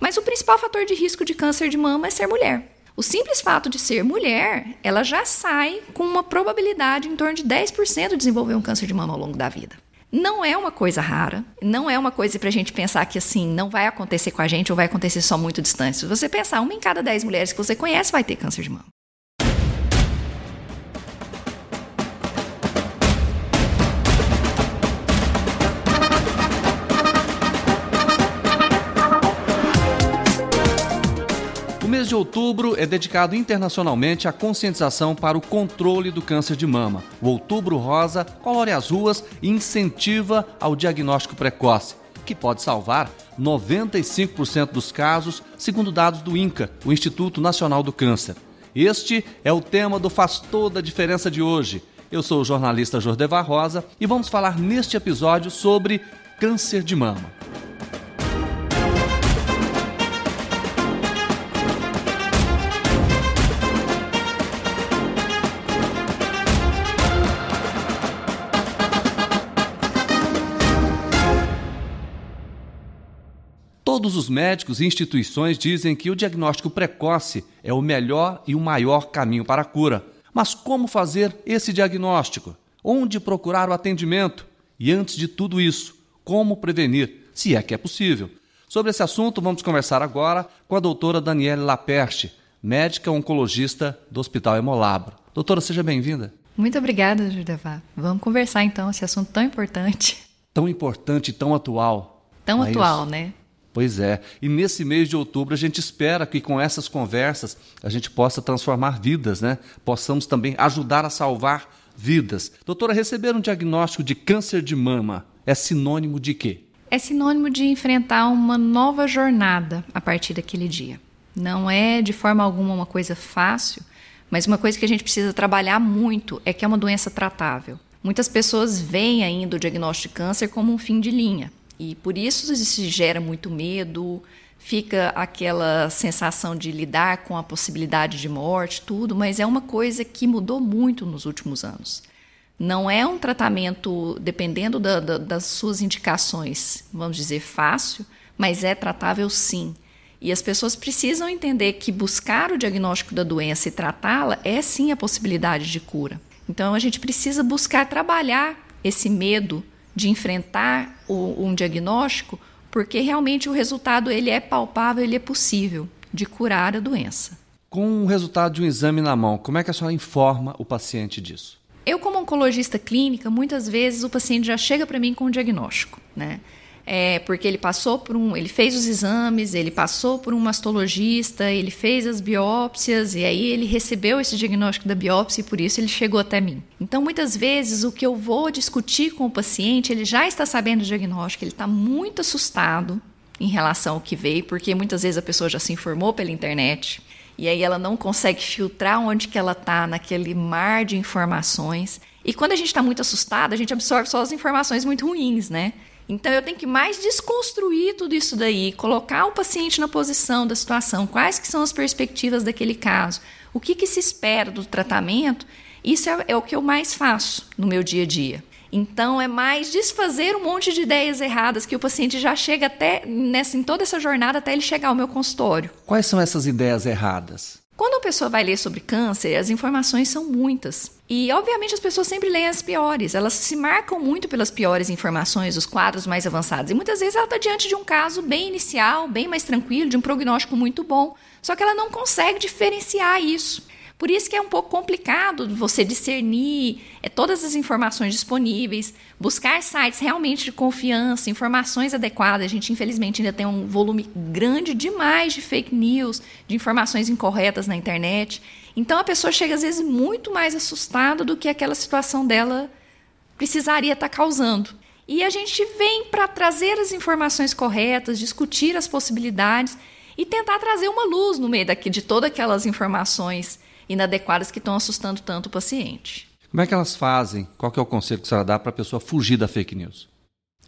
Mas o principal fator de risco de câncer de mama é ser mulher. O simples fato de ser mulher, ela já sai com uma probabilidade em torno de 10% de desenvolver um câncer de mama ao longo da vida. Não é uma coisa rara, não é uma coisa para a gente pensar que assim não vai acontecer com a gente ou vai acontecer só muito distante. Se você pensar, uma em cada 10 mulheres que você conhece vai ter câncer de mama. De outubro é dedicado internacionalmente à conscientização para o controle do câncer de mama. O Outubro Rosa colore as ruas e incentiva ao diagnóstico precoce, que pode salvar 95% dos casos, segundo dados do INCA, o Instituto Nacional do Câncer. Este é o tema do Faz Toda a Diferença de hoje. Eu sou o jornalista Jordevar Rosa e vamos falar neste episódio sobre câncer de mama. Todos os médicos e instituições dizem que o diagnóstico precoce é o melhor e o maior caminho para a cura. Mas como fazer esse diagnóstico? Onde procurar o atendimento? E antes de tudo isso, como prevenir, se é que é possível? Sobre esse assunto, vamos conversar agora com a doutora Daniela Laperte, médica oncologista do Hospital Hemolabro. Doutora, seja bem-vinda. Muito obrigada, Judevá. Vamos conversar então esse assunto tão importante. Tão importante e tão atual. Tão é atual, isso? né? Pois é, e nesse mês de outubro a gente espera que com essas conversas a gente possa transformar vidas, né? Possamos também ajudar a salvar vidas. Doutora, receber um diagnóstico de câncer de mama é sinônimo de quê? É sinônimo de enfrentar uma nova jornada a partir daquele dia. Não é de forma alguma uma coisa fácil, mas uma coisa que a gente precisa trabalhar muito é que é uma doença tratável. Muitas pessoas veem ainda o diagnóstico de câncer como um fim de linha. E por isso se gera muito medo, fica aquela sensação de lidar com a possibilidade de morte, tudo, mas é uma coisa que mudou muito nos últimos anos. Não é um tratamento, dependendo da, da, das suas indicações, vamos dizer, fácil, mas é tratável sim. E as pessoas precisam entender que buscar o diagnóstico da doença e tratá-la é sim a possibilidade de cura. Então a gente precisa buscar trabalhar esse medo de enfrentar o, um diagnóstico, porque realmente o resultado ele é palpável, ele é possível de curar a doença. Com o resultado de um exame na mão, como é que a senhora informa o paciente disso? Eu, como oncologista clínica, muitas vezes o paciente já chega para mim com um diagnóstico, né? É, porque ele passou por um, ele fez os exames, ele passou por um mastologista, ele fez as biópsias e aí ele recebeu esse diagnóstico da biópsia e por isso ele chegou até mim. Então, muitas vezes o que eu vou discutir com o paciente, ele já está sabendo o diagnóstico, ele está muito assustado em relação ao que veio, porque muitas vezes a pessoa já se informou pela internet e aí ela não consegue filtrar onde que ela está naquele mar de informações. E quando a gente está muito assustado, a gente absorve só as informações muito ruins, né? Então eu tenho que mais desconstruir tudo isso daí, colocar o paciente na posição da situação, quais que são as perspectivas daquele caso, o que, que se espera do tratamento. Isso é, é o que eu mais faço no meu dia a dia. Então é mais desfazer um monte de ideias erradas que o paciente já chega até nessa em toda essa jornada até ele chegar ao meu consultório. Quais são essas ideias erradas? Quando a pessoa vai ler sobre câncer, as informações são muitas. E, obviamente, as pessoas sempre leem as piores. Elas se marcam muito pelas piores informações, os quadros mais avançados. E muitas vezes ela está diante de um caso bem inicial, bem mais tranquilo, de um prognóstico muito bom. Só que ela não consegue diferenciar isso. Por isso que é um pouco complicado você discernir é, todas as informações disponíveis, buscar sites realmente de confiança, informações adequadas. A gente, infelizmente, ainda tem um volume grande demais de fake news, de informações incorretas na internet. Então a pessoa chega, às vezes, muito mais assustada do que aquela situação dela precisaria estar causando. E a gente vem para trazer as informações corretas, discutir as possibilidades e tentar trazer uma luz no meio daqui, de todas aquelas informações inadequadas que estão assustando tanto o paciente. Como é que elas fazem? Qual é o conselho que a senhora dá para a pessoa fugir da fake news?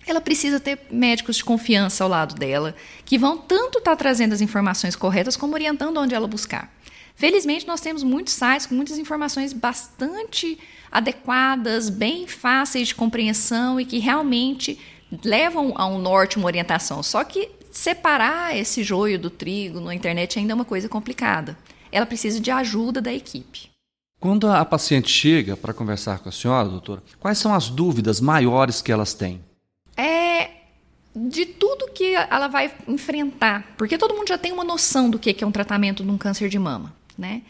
Ela precisa ter médicos de confiança ao lado dela, que vão tanto estar tá trazendo as informações corretas como orientando onde ela buscar. Felizmente, nós temos muitos sites com muitas informações bastante adequadas, bem fáceis de compreensão e que realmente levam a um norte, uma orientação. Só que separar esse joio do trigo na internet ainda é uma coisa complicada. Ela precisa de ajuda da equipe. Quando a paciente chega para conversar com a senhora, doutora, quais são as dúvidas maiores que elas têm? É de tudo que ela vai enfrentar, porque todo mundo já tem uma noção do que é um tratamento de um câncer de mama, né?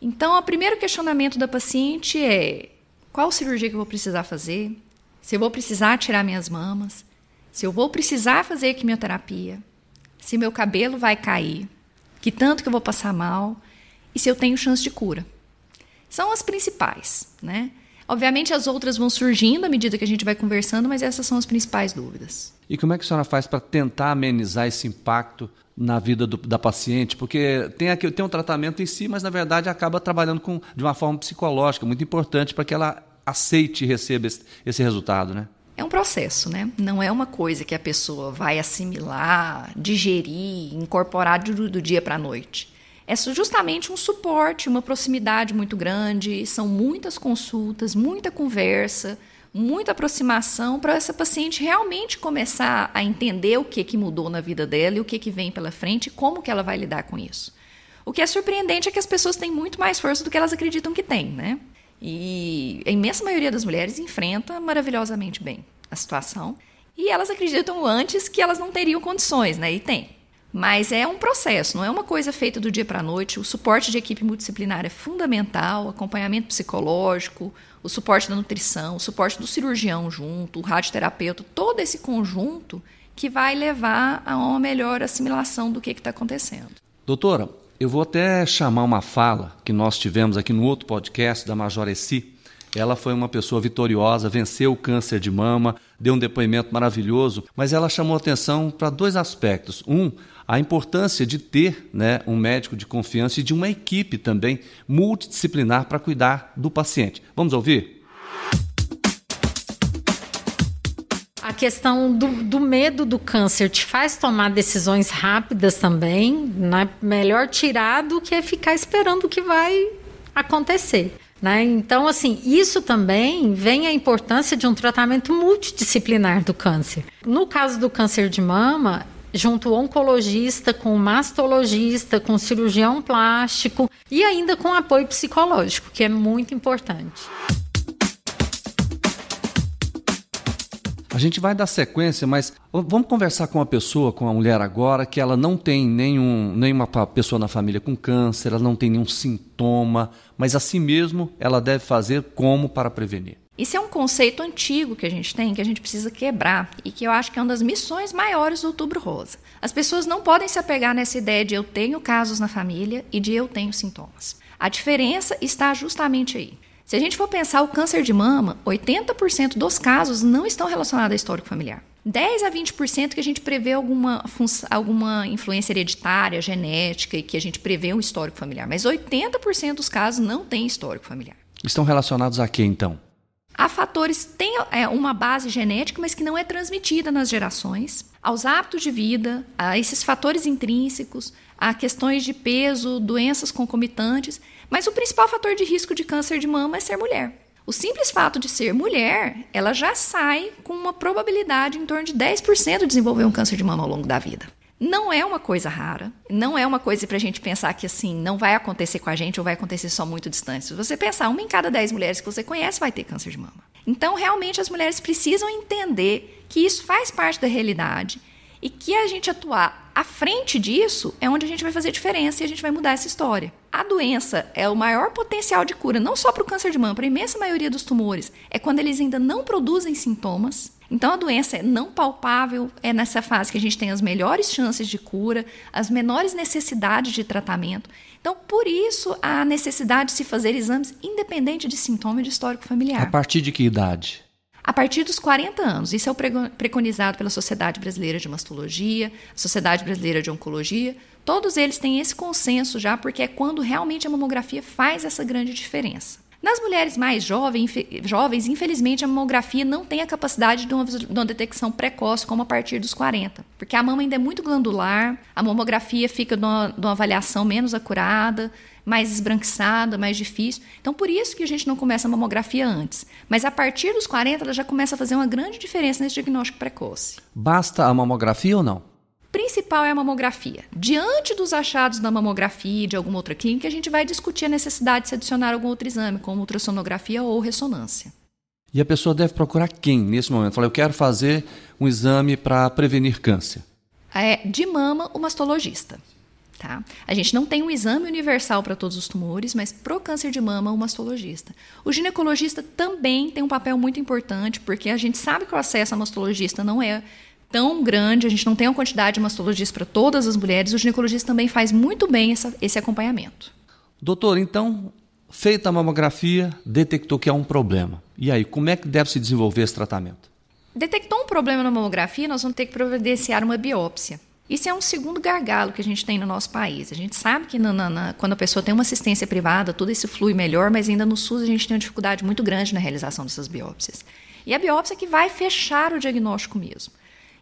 Então, o primeiro questionamento da paciente é: qual cirurgia que eu vou precisar fazer? Se eu vou precisar tirar minhas mamas? Se eu vou precisar fazer quimioterapia? Se meu cabelo vai cair? Que tanto que eu vou passar mal? E se eu tenho chance de cura? São as principais, né? Obviamente as outras vão surgindo à medida que a gente vai conversando, mas essas são as principais dúvidas. E como é que a senhora faz para tentar amenizar esse impacto na vida do, da paciente? Porque tem, aqui, tem um tratamento em si, mas na verdade acaba trabalhando com, de uma forma psicológica, muito importante para que ela aceite e receba esse, esse resultado, né? É um processo, né? Não é uma coisa que a pessoa vai assimilar, digerir, incorporar do, do dia para a noite é justamente um suporte, uma proximidade muito grande, são muitas consultas, muita conversa, muita aproximação para essa paciente realmente começar a entender o que, que mudou na vida dela e o que, que vem pela frente e como que ela vai lidar com isso. O que é surpreendente é que as pessoas têm muito mais força do que elas acreditam que têm, né? E a imensa maioria das mulheres enfrenta maravilhosamente bem a situação. E elas acreditam antes que elas não teriam condições, né? E tem. Mas é um processo, não é uma coisa feita do dia para a noite. O suporte de equipe multidisciplinar é fundamental, acompanhamento psicológico, o suporte da nutrição, o suporte do cirurgião junto, o radioterapeuta, todo esse conjunto que vai levar a uma melhor assimilação do que está acontecendo. Doutora, eu vou até chamar uma fala que nós tivemos aqui no outro podcast da Major Essi. Ela foi uma pessoa vitoriosa, venceu o câncer de mama, deu um depoimento maravilhoso, mas ela chamou atenção para dois aspectos. Um, a importância de ter né, um médico de confiança e de uma equipe também multidisciplinar para cuidar do paciente. Vamos ouvir? A questão do, do, medo do câncer te faz tomar decisões rápidas também. Né? Melhor tirar do que ficar esperando o que vai acontecer. Né? Então, assim, isso também vem a importância de um tratamento multidisciplinar do câncer. No caso do câncer de mama, junto o oncologista, com o mastologista, com o cirurgião plástico e ainda com apoio psicológico, que é muito importante. A gente vai dar sequência, mas vamos conversar com uma pessoa, com a mulher agora, que ela não tem nenhum, nenhuma pessoa na família com câncer, ela não tem nenhum sintoma, mas assim mesmo ela deve fazer como para prevenir. Isso é um conceito antigo que a gente tem, que a gente precisa quebrar e que eu acho que é uma das missões maiores do Outubro Rosa. As pessoas não podem se apegar nessa ideia de eu tenho casos na família e de eu tenho sintomas. A diferença está justamente aí. Se a gente for pensar o câncer de mama, 80% dos casos não estão relacionados a histórico familiar. 10 a 20% que a gente prevê alguma, alguma influência hereditária, genética e que a gente prevê um histórico familiar. Mas 80% dos casos não tem histórico familiar. Estão relacionados a quê então? Há fatores que têm é, uma base genética, mas que não é transmitida nas gerações, aos hábitos de vida, a esses fatores intrínsecos, a questões de peso, doenças concomitantes, mas o principal fator de risco de câncer de mama é ser mulher. O simples fato de ser mulher, ela já sai com uma probabilidade em torno de 10% de desenvolver um câncer de mama ao longo da vida. Não é uma coisa rara, não é uma coisa para a gente pensar que assim não vai acontecer com a gente ou vai acontecer só muito distante. Se você pensar, uma em cada dez mulheres que você conhece vai ter câncer de mama. Então, realmente, as mulheres precisam entender que isso faz parte da realidade e que a gente atuar à frente disso é onde a gente vai fazer diferença e a gente vai mudar essa história. A doença é o maior potencial de cura, não só para o câncer de mama, para a imensa maioria dos tumores. É quando eles ainda não produzem sintomas então a doença é não palpável, é nessa fase que a gente tem as melhores chances de cura, as menores necessidades de tratamento. Então, por isso, a necessidade de se fazer exames independente de sintoma e de histórico familiar. A partir de que idade? A partir dos 40 anos. Isso é o preconizado pela Sociedade Brasileira de Mastologia, Sociedade Brasileira de Oncologia. Todos eles têm esse consenso já, porque é quando realmente a mamografia faz essa grande diferença. Nas mulheres mais jovens, jovens, infelizmente, a mamografia não tem a capacidade de uma, de uma, detecção precoce, como a partir dos 40, porque a mama ainda é muito glandular, a mamografia fica de uma avaliação menos acurada, mais esbranquiçada, mais difícil. Então, por isso que a gente não começa a mamografia antes. Mas a partir dos 40, ela já começa a fazer uma grande diferença nesse diagnóstico precoce. Basta a mamografia ou não? Principal é a mamografia. Diante dos achados da mamografia e de alguma outra clínica, a gente vai discutir a necessidade de se adicionar algum outro exame, como ultrassonografia ou ressonância. E a pessoa deve procurar quem nesse momento? Fala, eu quero fazer um exame para prevenir câncer. É, de mama, o mastologista. Tá? A gente não tem um exame universal para todos os tumores, mas para o câncer de mama, o mastologista. O ginecologista também tem um papel muito importante, porque a gente sabe que o acesso a mastologista não é tão grande, a gente não tem uma quantidade de mastologistas para todas as mulheres, o ginecologista também faz muito bem essa, esse acompanhamento. Doutor, então, feita a mamografia, detectou que há um problema. E aí, como é que deve se desenvolver esse tratamento? Detectou um problema na mamografia, nós vamos ter que providenciar uma biópsia. Isso é um segundo gargalo que a gente tem no nosso país. A gente sabe que na, na, quando a pessoa tem uma assistência privada, tudo isso flui melhor, mas ainda no SUS a gente tem uma dificuldade muito grande na realização dessas biópsias. E a biópsia que vai fechar o diagnóstico mesmo.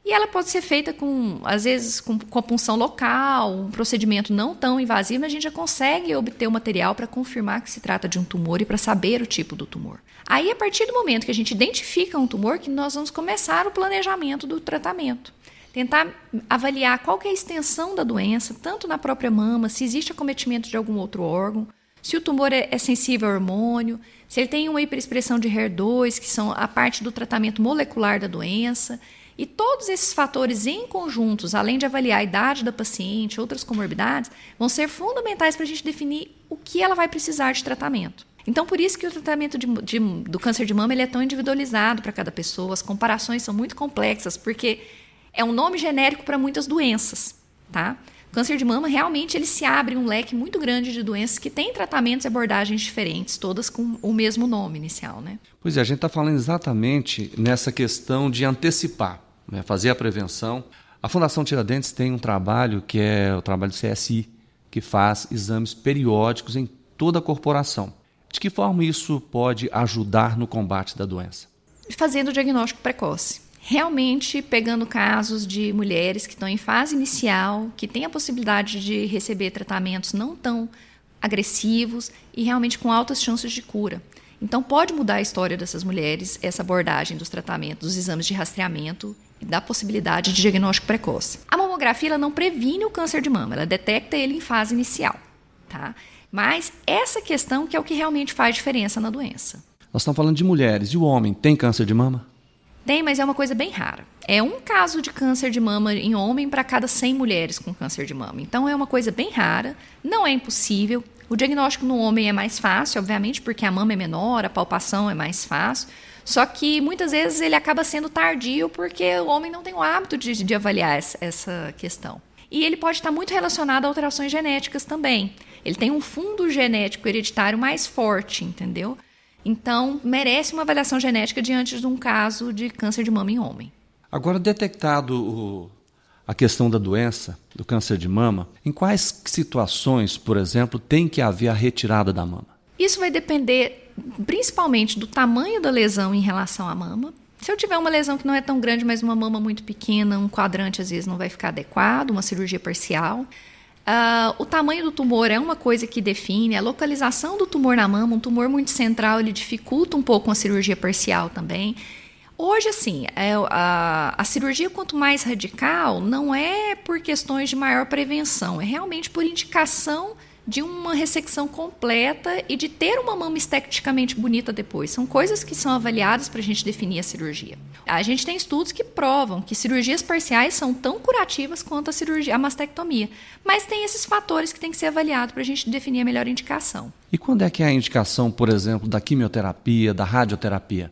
E ela pode ser feita com, às vezes, com, com a punção local, um procedimento não tão invasivo, mas a gente já consegue obter o material para confirmar que se trata de um tumor e para saber o tipo do tumor. Aí, a partir do momento que a gente identifica um tumor, que nós vamos começar o planejamento do tratamento. Tentar avaliar qual é a extensão da doença, tanto na própria mama, se existe acometimento de algum outro órgão, se o tumor é, é sensível ao hormônio, se ele tem uma hiperexpressão de HER2, que são a parte do tratamento molecular da doença, e todos esses fatores em conjuntos, além de avaliar a idade da paciente, outras comorbidades, vão ser fundamentais para a gente definir o que ela vai precisar de tratamento. Então, por isso que o tratamento de, de, do câncer de mama ele é tão individualizado para cada pessoa, as comparações são muito complexas, porque é um nome genérico para muitas doenças, tá? O câncer de mama realmente ele se abre um leque muito grande de doenças que têm tratamentos e abordagens diferentes, todas com o mesmo nome inicial, né? Pois é, a gente está falando exatamente nessa questão de antecipar né, fazer a prevenção. A Fundação Tiradentes tem um trabalho que é o trabalho do CSI, que faz exames periódicos em toda a corporação. De que forma isso pode ajudar no combate da doença? Fazendo o diagnóstico precoce. Realmente pegando casos de mulheres que estão em fase inicial, que têm a possibilidade de receber tratamentos não tão agressivos e realmente com altas chances de cura. Então, pode mudar a história dessas mulheres, essa abordagem dos tratamentos, dos exames de rastreamento e da possibilidade de diagnóstico precoce. A mamografia não previne o câncer de mama, ela detecta ele em fase inicial. Tá? Mas essa questão que é o que realmente faz diferença na doença. Nós estamos falando de mulheres. E o homem tem câncer de mama? Tem, mas é uma coisa bem rara. É um caso de câncer de mama em homem para cada 100 mulheres com câncer de mama. Então é uma coisa bem rara, não é impossível. O diagnóstico no homem é mais fácil, obviamente, porque a mama é menor, a palpação é mais fácil. Só que muitas vezes ele acaba sendo tardio porque o homem não tem o hábito de, de avaliar essa, essa questão. E ele pode estar muito relacionado a alterações genéticas também. Ele tem um fundo genético hereditário mais forte, entendeu? Então, merece uma avaliação genética diante de um caso de câncer de mama em homem. Agora, detectado o, a questão da doença, do câncer de mama, em quais situações, por exemplo, tem que haver a retirada da mama? Isso vai depender principalmente do tamanho da lesão em relação à mama. Se eu tiver uma lesão que não é tão grande, mas uma mama muito pequena, um quadrante às vezes não vai ficar adequado, uma cirurgia parcial. Uh, o tamanho do tumor é uma coisa que define, a localização do tumor na mama, um tumor muito central, ele dificulta um pouco uma cirurgia parcial também. Hoje, assim, é, a, a, cirurgia, quanto mais radical, não é por questões de maior prevenção, é realmente por indicação de uma ressecção completa e de ter uma mama esteticamente bonita depois. São coisas que são avaliadas para a gente definir a cirurgia. A gente tem estudos que provam que cirurgias parciais são tão curativas quanto a cirurgia, a mastectomia. Mas tem esses fatores que tem que ser avaliados para a gente definir a melhor indicação. E quando é que é a indicação, por exemplo, da quimioterapia, da radioterapia?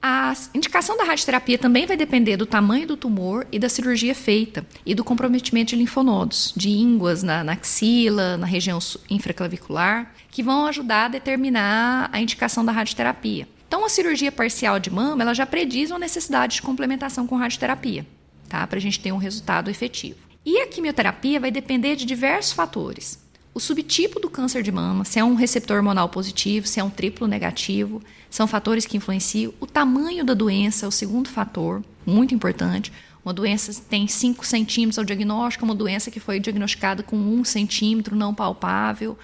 A indicação da radioterapia também vai depender do tamanho do tumor e da cirurgia feita e do comprometimento de linfonodos, de ínguas na, na axila, na região infraclavicular, que vão ajudar a determinar a indicação da radioterapia. Então, a cirurgia parcial de mama ela já prediz uma necessidade de complementação com radioterapia, tá? para a gente ter um resultado efetivo. E a quimioterapia vai depender de diversos fatores o subtipo do câncer de mama, se é um receptor hormonal positivo, se é um triplo negativo, são fatores que influenciam. O tamanho da doença é o segundo fator, muito importante. Uma doença tem 5 centímetros ao diagnóstico, uma doença que foi diagnosticada com 1 um centímetro não palpável.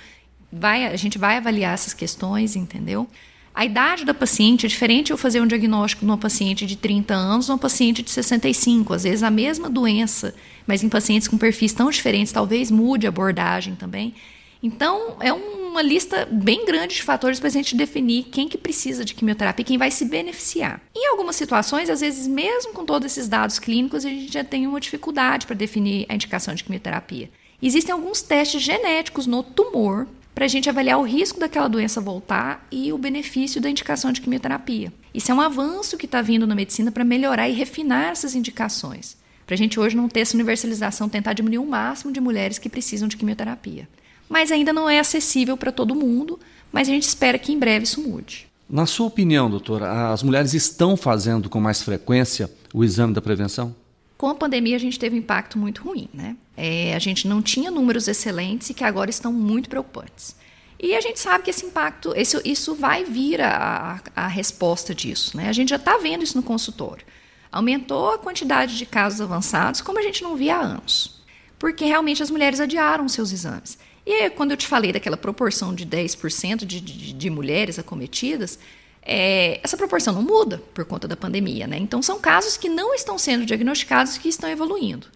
Vai, a gente vai avaliar essas questões, entendeu? A idade da paciente é diferente eu fazer um diagnóstico numa paciente de 30 anos ou uma paciente de 65. Às vezes a mesma doença, mas em pacientes com perfis tão diferentes, talvez mude a abordagem também. Então, é uma lista bem grande de fatores para a gente definir quem que precisa de quimioterapia, quem vai se beneficiar. Em algumas situações, às vezes, mesmo com todos esses dados clínicos, a gente já tem uma dificuldade para definir a indicação de quimioterapia. Existem alguns testes genéticos no tumor para a gente avaliar o risco daquela doença voltar e o benefício da indicação de quimioterapia. Isso é um avanço que está vindo na medicina para melhorar e refinar essas indicações. Para a gente hoje não ter essa universalização, tentar diminuir o máximo de mulheres que precisam de quimioterapia. Mas ainda não é acessível para todo mundo, mas a gente espera que em breve isso mude. Na sua opinião, doutora, as mulheres estão fazendo com mais frequência o exame da prevenção? Com a pandemia, a gente teve um impacto muito ruim, né? É, a gente não tinha números excelentes e que agora estão muito preocupantes. E a gente sabe que esse impacto, isso, isso vai vir a, a, a resposta disso, né? A gente já está vendo isso no consultório. Aumentou a quantidade de casos avançados como a gente não via há anos, porque realmente as mulheres adiaram seus exames. E quando eu te falei daquela proporção de 10% de, de, de mulheres acometidas, é, essa proporção não muda por conta da pandemia, né? Então são casos que não estão sendo diagnosticados que estão evoluindo.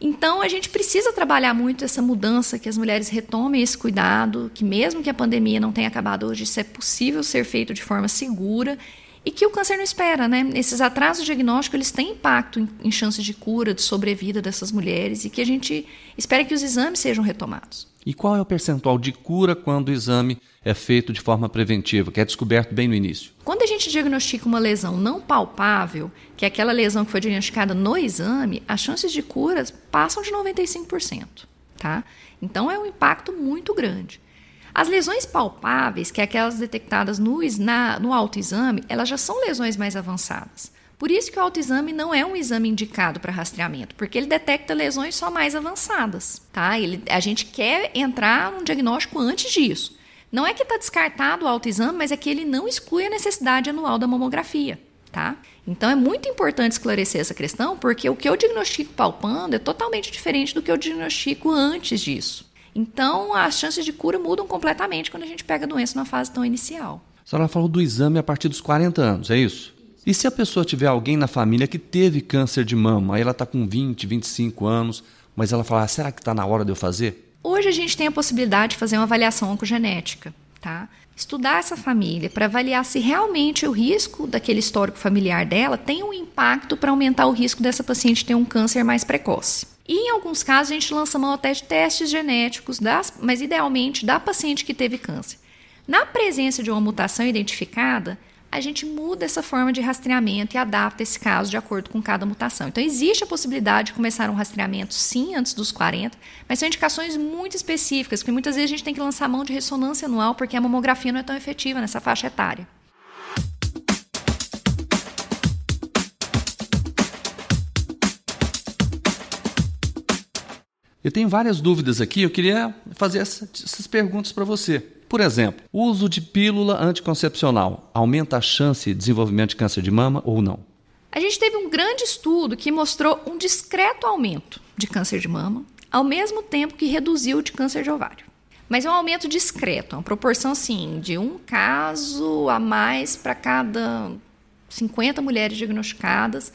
Então a gente precisa trabalhar muito essa mudança, que as mulheres retomem esse cuidado, que mesmo que a pandemia não tenha acabado hoje, isso é possível ser feito de forma segura e que o câncer não espera, né? Esses atrasos diagnósticos eles têm impacto em, em chances de cura, de sobrevida dessas mulheres e que a gente espera que os exames sejam retomados. E qual é o percentual de cura quando o exame é feito de forma preventiva, que é descoberto bem no início? Quando a gente diagnostica uma lesão não palpável, que é aquela lesão que foi diagnosticada no exame, as chances de cura passam de 95%, tá? Então é um impacto muito grande. As lesões palpáveis, que é aquelas detectadas no, na, no autoexame, elas já são lesões mais avançadas. Por isso que o autoexame não é um exame indicado para rastreamento, porque ele detecta lesões só mais avançadas, tá? Ele, a gente quer entrar num diagnóstico antes disso. Não é que está descartado o autoexame, mas é que ele não exclui a necessidade anual da mamografia, tá? Então é muito importante esclarecer essa questão, porque o que eu diagnostico palpando é totalmente diferente do que eu diagnostico antes disso. Então as chances de cura mudam completamente quando a gente pega a doença numa fase tão inicial. A senhora falou do exame a partir dos 40 anos, é isso? E se a pessoa tiver alguém na família que teve câncer de mama, aí ela está com 20, 25 anos, mas ela fala, ah, será que está na hora de eu fazer? Hoje a gente tem a possibilidade de fazer uma avaliação oncogenética, tá? Estudar essa família para avaliar se realmente o risco daquele histórico familiar dela tem um impacto para aumentar o risco dessa paciente ter um câncer mais precoce. E em alguns casos a gente lança mão até de testes genéticos, das, mas idealmente da paciente que teve câncer. Na presença de uma mutação identificada, a gente muda essa forma de rastreamento e adapta esse caso de acordo com cada mutação. Então, existe a possibilidade de começar um rastreamento, sim, antes dos 40, mas são indicações muito específicas, porque muitas vezes a gente tem que lançar mão de ressonância anual porque a mamografia não é tão efetiva nessa faixa etária. Eu tenho várias dúvidas aqui, eu queria fazer essas perguntas para você. Por exemplo, o uso de pílula anticoncepcional aumenta a chance de desenvolvimento de câncer de mama ou não? A gente teve um grande estudo que mostrou um discreto aumento de câncer de mama, ao mesmo tempo que reduziu de câncer de ovário. Mas é um aumento discreto, uma proporção assim, de um caso a mais para cada 50 mulheres diagnosticadas.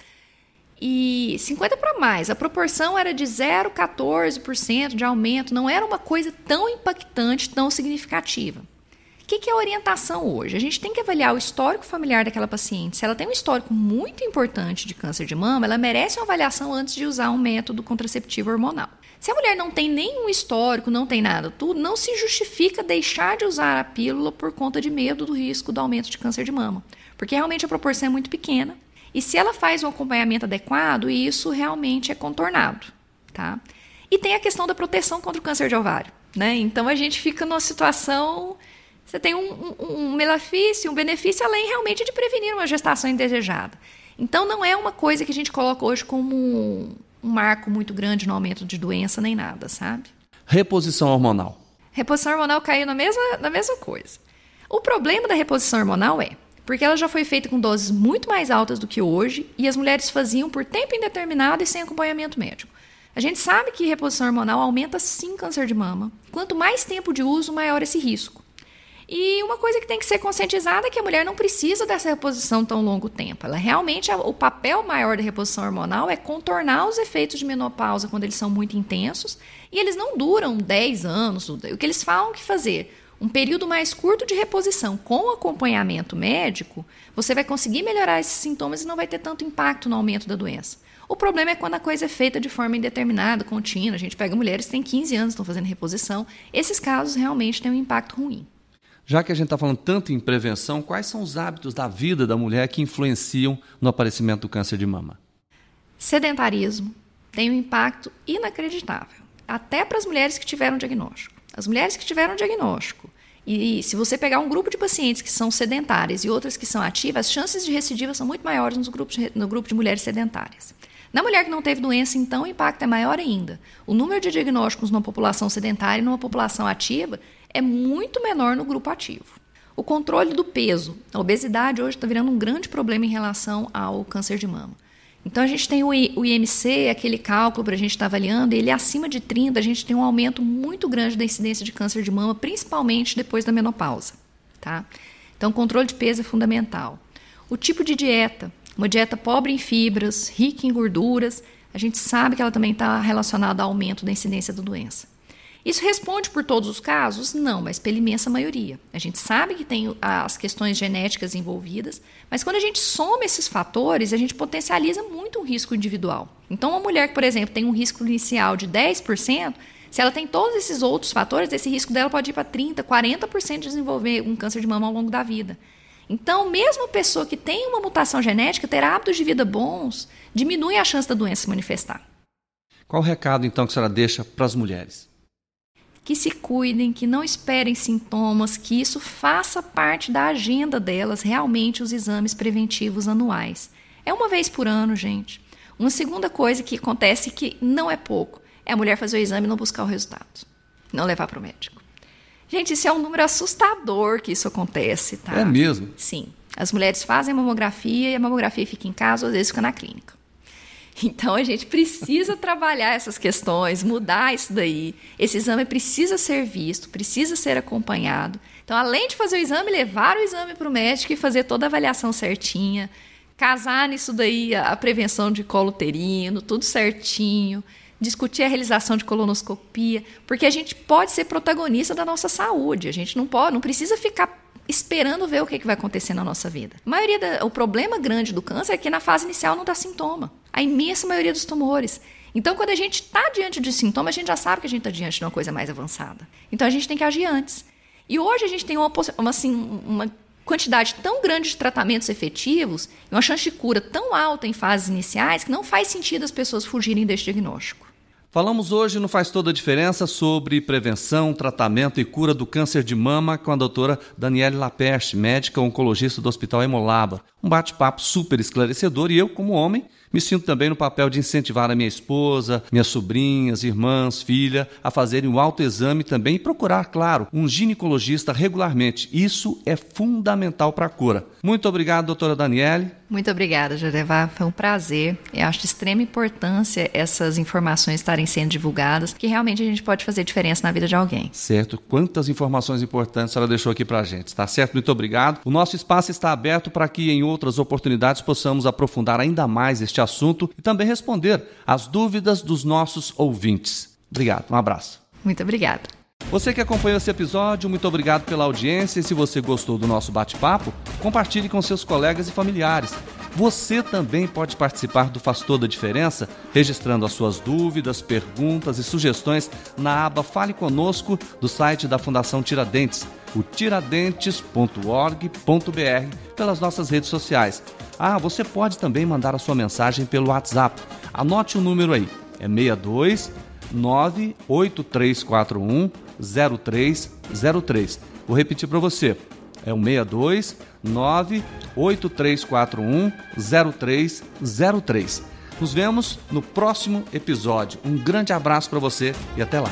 E 50 para mais. A proporção era de 0,14% de aumento, não era uma coisa tão impactante, tão significativa. O que, que é a orientação hoje? A gente tem que avaliar o histórico familiar daquela paciente. Se ela tem um histórico muito importante de câncer de mama, ela merece uma avaliação antes de usar um método contraceptivo hormonal. Se a mulher não tem nenhum histórico, não tem nada, tudo, não se justifica deixar de usar a pílula por conta de medo do risco do aumento de câncer de mama. Porque realmente a proporção é muito pequena e se ela faz um acompanhamento adequado, isso realmente é contornado, tá? E tem a questão da proteção contra o câncer de ovário, né? Então a gente fica numa situação você tem um, um, um benefício, um benefício além realmente de prevenir uma gestação indesejada. Então não é uma coisa que a gente coloca hoje como um, um marco muito grande no aumento de doença nem nada, sabe? Reposição hormonal. Reposição hormonal caiu na mesma, na mesma coisa. O problema da reposição hormonal é porque ela já foi feita com doses muito mais altas do que hoje e as mulheres faziam por tempo indeterminado e sem acompanhamento médico. A gente sabe que reposição hormonal aumenta sim câncer de mama. Quanto mais tempo de uso, maior esse risco. E uma coisa que tem que ser conscientizada é que a mulher não precisa dessa reposição tão longo tempo. Ela realmente, o papel maior da reposição hormonal é contornar os efeitos de menopausa quando eles são muito intensos e eles não duram 10 anos. O que eles falam que fazer? Um período mais curto de reposição com acompanhamento médico, você vai conseguir melhorar esses sintomas e não vai ter tanto impacto no aumento da doença. O problema é quando a coisa é feita de forma indeterminada, contínua. A gente pega mulheres que têm 15 anos, estão fazendo reposição. Esses casos realmente têm um impacto ruim. Já que a gente está falando tanto em prevenção, quais são os hábitos da vida da mulher que influenciam no aparecimento do câncer de mama? Sedentarismo tem um impacto inacreditável, até para as mulheres que tiveram diagnóstico. As mulheres que tiveram diagnóstico, e se você pegar um grupo de pacientes que são sedentárias e outras que são ativas, as chances de recidiva são muito maiores no grupo de, no grupo de mulheres sedentárias. Na mulher que não teve doença, então, o impacto é maior ainda. O número de diagnósticos numa população sedentária e numa população ativa é muito menor no grupo ativo. O controle do peso. A obesidade hoje está virando um grande problema em relação ao câncer de mama. Então, a gente tem o IMC, aquele cálculo para a gente estar tá avaliando, ele é acima de 30, a gente tem um aumento muito grande da incidência de câncer de mama, principalmente depois da menopausa. Tá? Então, controle de peso é fundamental. O tipo de dieta. Uma dieta pobre em fibras, rica em gorduras, a gente sabe que ela também está relacionada ao aumento da incidência da doença. Isso responde por todos os casos? Não, mas pela imensa maioria. A gente sabe que tem as questões genéticas envolvidas, mas quando a gente soma esses fatores, a gente potencializa muito um risco individual. Então, uma mulher que, por exemplo, tem um risco inicial de 10%, se ela tem todos esses outros fatores, esse risco dela pode ir para 30%, 40% de desenvolver um câncer de mama ao longo da vida. Então, mesmo a pessoa que tem uma mutação genética, ter hábitos de vida bons, diminui a chance da doença se manifestar. Qual o recado, então, que a senhora deixa para as mulheres? Que se cuidem, que não esperem sintomas, que isso faça parte da agenda delas, realmente, os exames preventivos anuais. É uma vez por ano, gente. Uma segunda coisa que acontece que não é pouco é a mulher fazer o exame e não buscar o resultado, não levar para o médico. Gente, isso é um número assustador que isso acontece, tá? É mesmo? Sim. As mulheres fazem mamografia e a mamografia fica em casa, ou às vezes fica na clínica. Então a gente precisa trabalhar essas questões, mudar isso daí. Esse exame precisa ser visto, precisa ser acompanhado. Então, além de fazer o exame, levar o exame para o médico e fazer toda a avaliação certinha, casar nisso daí a prevenção de colo uterino, tudo certinho, discutir a realização de colonoscopia, porque a gente pode ser protagonista da nossa saúde. A gente não pode, não precisa ficar esperando ver o que, vai acontecer na nossa vida. A maioria da, o problema grande do câncer é que na fase inicial não dá sintoma. A imensa maioria dos tumores. Então, quando a gente está diante de sintomas, a gente já sabe que a gente está diante de uma coisa mais avançada. Então, a gente tem que agir antes. E hoje a gente tem uma, uma, assim, uma quantidade tão grande de tratamentos efetivos uma chance de cura tão alta em fases iniciais que não faz sentido as pessoas fugirem desse diagnóstico. Falamos hoje no Faz Toda a Diferença sobre prevenção, tratamento e cura do câncer de mama com a doutora Daniele Lapeste, médica oncologista do Hospital Hemolaba. Um bate-papo super esclarecedor e eu, como homem, me sinto também no papel de incentivar a minha esposa, minhas sobrinhas, irmãs, filha a fazerem o autoexame também e procurar, claro, um ginecologista regularmente. Isso é fundamental para a cura. Muito obrigado, doutora Daniele. Muito obrigada, Jodevá. Foi um prazer. Eu acho de extrema importância essas informações estarem sendo divulgadas, que realmente a gente pode fazer diferença na vida de alguém. Certo. Quantas informações importantes ela deixou aqui para a gente. Está certo? Muito obrigado. O nosso espaço está aberto para que em outras oportunidades possamos aprofundar ainda mais este assunto e também responder às dúvidas dos nossos ouvintes. Obrigado. Um abraço. Muito obrigada. Você que acompanhou esse episódio, muito obrigado pela audiência e se você gostou do nosso bate-papo, compartilhe com seus colegas e familiares. Você também pode participar do Faz Toda a Diferença, registrando as suas dúvidas, perguntas e sugestões na aba Fale Conosco do site da Fundação Tiradentes, o tiradentes.org.br, pelas nossas redes sociais. Ah, você pode também mandar a sua mensagem pelo WhatsApp. Anote o número aí, é 62 98341 0303. Vou repetir para você. É o 62 98341 0303. Nos vemos no próximo episódio. Um grande abraço para você e até lá.